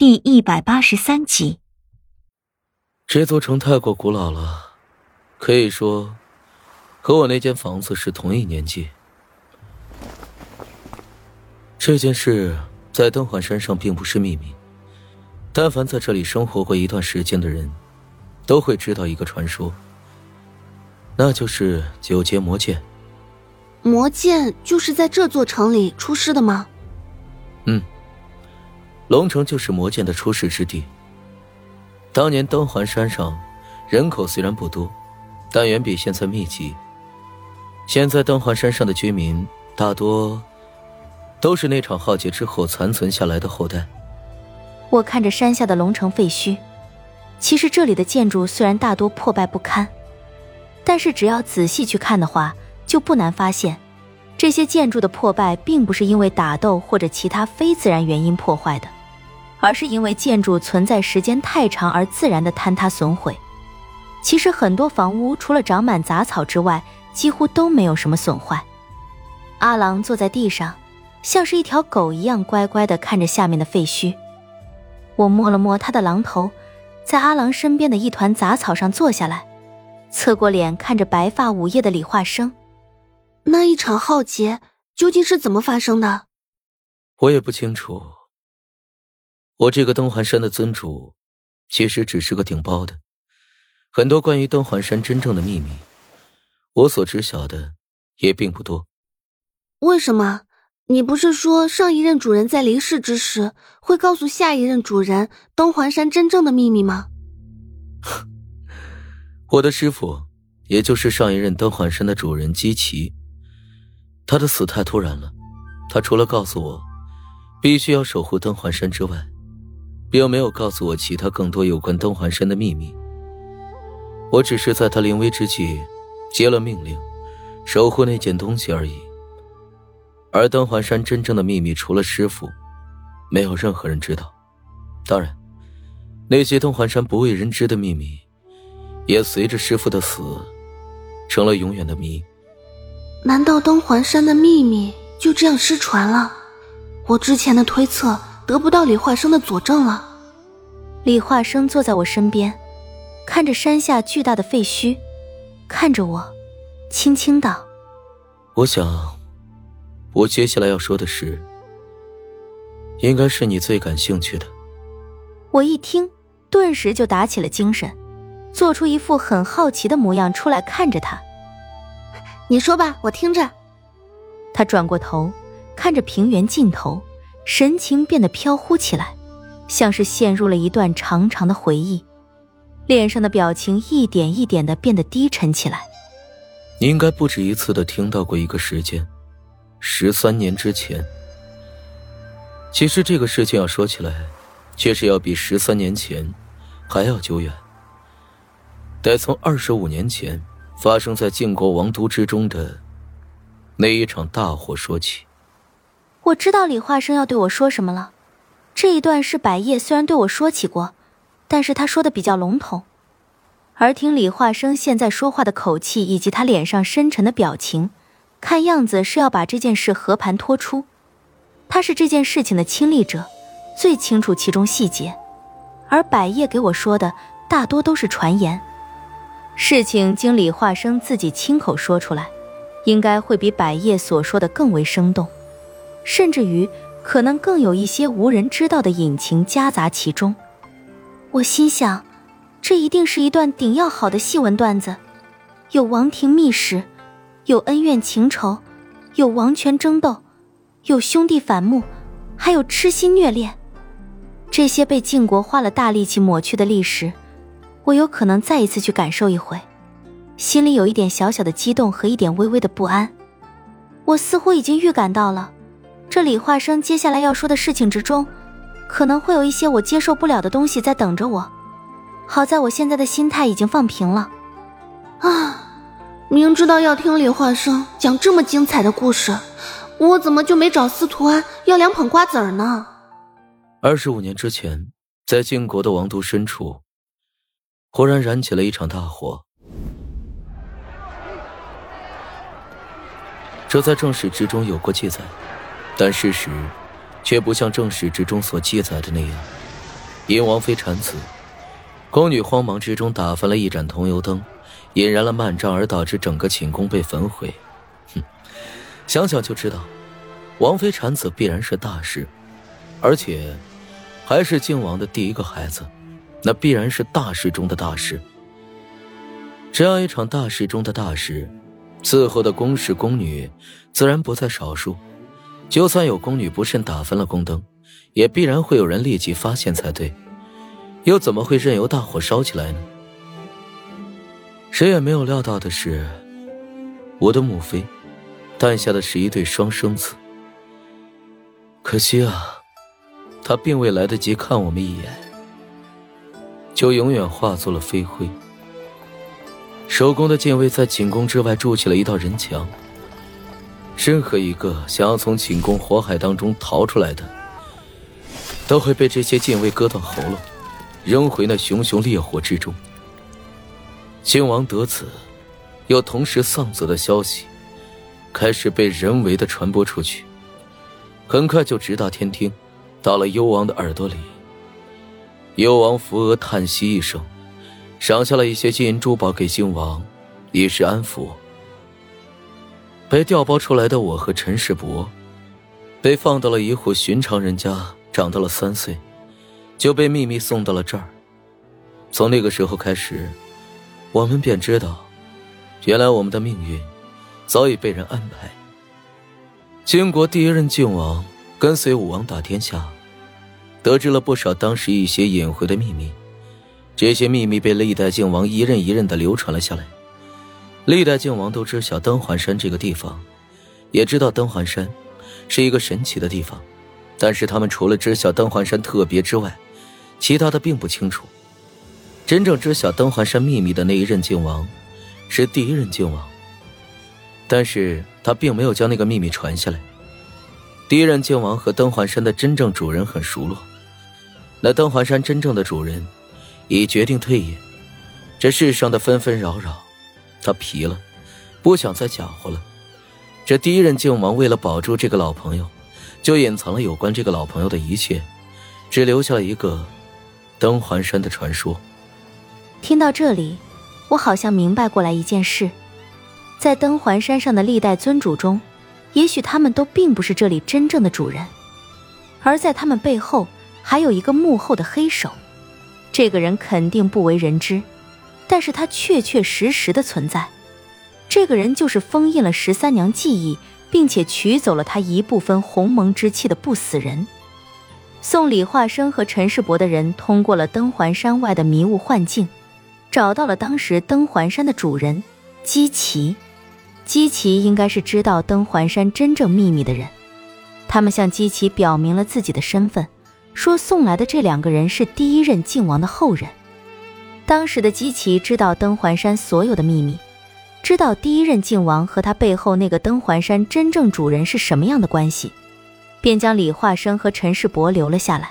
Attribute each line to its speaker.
Speaker 1: 第一百八十三集。
Speaker 2: 这座城太过古老了，可以说和我那间房子是同一年纪。这件事在登环山上并不是秘密，但凡在这里生活过一段时间的人，都会知道一个传说，那就是九阶魔剑。
Speaker 3: 魔剑就是在这座城里出世的吗？
Speaker 2: 嗯。龙城就是魔剑的出世之地。当年登环山上人口虽然不多，但远比现在密集。现在登环山上的居民大多都是那场浩劫之后残存下来的后代。
Speaker 4: 我看着山下的龙城废墟，其实这里的建筑虽然大多破败不堪，但是只要仔细去看的话，就不难发现，这些建筑的破败并不是因为打斗或者其他非自然原因破坏的。而是因为建筑存在时间太长而自然的坍塌损毁。其实很多房屋除了长满杂草之外，几乎都没有什么损坏。阿郎坐在地上，像是一条狗一样乖乖地看着下面的废墟。我摸了摸他的狼头，在阿郎身边的一团杂草上坐下来，侧过脸看着白发午夜的李化生。
Speaker 3: 那一场浩劫究竟是怎么发生的？
Speaker 2: 我也不清楚。我这个登环山的尊主，其实只是个顶包的。很多关于登环山真正的秘密，我所知晓的也并不多。
Speaker 3: 为什么？你不是说上一任主人在离世之时会告诉下一任主人登环山真正的秘密吗？
Speaker 2: 我的师傅，也就是上一任登环山的主人姬奇，他的死太突然了。他除了告诉我必须要守护登环山之外，并没有告诉我其他更多有关登环山的秘密。我只是在他临危之际，接了命令，守护那件东西而已。而登环山真正的秘密，除了师傅，没有任何人知道。当然，那些登环山不为人知的秘密，也随着师傅的死，成了永远的谜。
Speaker 3: 难道登环山的秘密就这样失传了？我之前的推测。得不到李化生的佐证了。
Speaker 4: 李化生坐在我身边，看着山下巨大的废墟，看着我，轻轻道：“
Speaker 2: 我想，我接下来要说的事，应该是你最感兴趣的。”
Speaker 4: 我一听，顿时就打起了精神，做出一副很好奇的模样出来看着他。
Speaker 3: 你说吧，我听着。
Speaker 4: 他转过头，看着平原尽头。神情变得飘忽起来，像是陷入了一段长长的回忆，脸上的表情一点一点的变得低沉起来。
Speaker 2: 你应该不止一次的听到过一个时间，十三年之前。其实这个事情要说起来，却是要比十三年前还要久远。得从二十五年前发生在晋国王都之中的那一场大火说起。
Speaker 4: 我知道李化生要对我说什么了，这一段是百叶虽然对我说起过，但是他说的比较笼统，而听李化生现在说话的口气以及他脸上深沉的表情，看样子是要把这件事和盘托出。他是这件事情的亲历者，最清楚其中细节，而百叶给我说的大多都是传言。事情经李化生自己亲口说出来，应该会比百叶所说的更为生动。甚至于，可能更有一些无人知道的隐情夹杂其中。我心想，这一定是一段顶要好的戏文段子，有王庭秘史，有恩怨情仇，有王权争斗，有兄弟反目，还有痴心虐恋。这些被晋国花了大力气抹去的历史，我有可能再一次去感受一回，心里有一点小小的激动和一点微微的不安。我似乎已经预感到了。这李化生接下来要说的事情之中，可能会有一些我接受不了的东西在等着我。好在我现在的心态已经放平了。
Speaker 3: 啊，明知道要听李化生讲这么精彩的故事，我怎么就没找司徒安要两捧瓜子儿呢？
Speaker 2: 二十五年之前，在晋国的王都深处，忽然燃起了一场大火。这在正史之中有过记载。但事实，却不像正史之中所记载的那样。因王妃产子，宫女慌忙之中打翻了一盏桐油灯，引燃了幔帐，而导致整个寝宫被焚毁。哼，想想就知道，王妃产子必然是大事，而且还是靖王的第一个孩子，那必然是大事中的大事。这样一场大事中的大事，伺候的宫侍宫女自然不在少数。就算有宫女不慎打翻了宫灯。也必然会有人立即发现才对，又怎么会任由大火烧起来呢？谁也没有料到的是，我的母妃诞下的是一对双生子。可惜啊，她并未来得及看我们一眼，就永远化作了飞灰。守宫的禁卫在寝宫之外筑起了一道人墙，任何一个想要从寝宫火海当中逃出来的。都会被这些禁卫割断喉咙，扔回那熊熊烈火之中。靖王得子，又同时丧子的消息，开始被人为的传播出去，很快就直达天听，到了幽王的耳朵里。幽王扶额叹息一声，赏下了一些金银珠宝给靖王，以示安抚。被调包出来的我和陈世伯，被放到了一户寻常人家。长到了三岁，就被秘密送到了这儿。从那个时候开始，我们便知道，原来我们的命运早已被人安排。金国第一任靖王跟随武王打天下，得知了不少当时一些隐晦的秘密。这些秘密被历代靖王一任一任的流传了下来。历代靖王都知晓登环山这个地方，也知道登环山是一个神奇的地方。但是他们除了知晓登环山特别之外，其他的并不清楚。真正知晓登环山秘密的那一任靖王，是第一任靖王。但是他并没有将那个秘密传下来。第一任靖王和登环山的真正主人很熟络，那登环山真正的主人，已决定退隐。这世上的纷纷扰扰，他疲了，不想再搅和了。这第一任靖王为了保住这个老朋友。就隐藏了有关这个老朋友的一切，只留下一个登环山的传说。
Speaker 4: 听到这里，我好像明白过来一件事：在登环山上的历代尊主中，也许他们都并不是这里真正的主人，而在他们背后还有一个幕后的黑手。这个人肯定不为人知，但是他确确实实的存在。这个人就是封印了十三娘记忆。并且取走了他一部分鸿蒙之气的不死人。送李化生和陈世伯的人通过了登环山外的迷雾幻境，找到了当时登环山的主人姬奇。姬奇应该是知道登环山真正秘密的人。他们向姬奇表明了自己的身份，说送来的这两个人是第一任靖王的后人。当时的姬奇知道登环山所有的秘密。知道第一任靖王和他背后那个登环山真正主人是什么样的关系，便将李化生和陈世伯留了下来。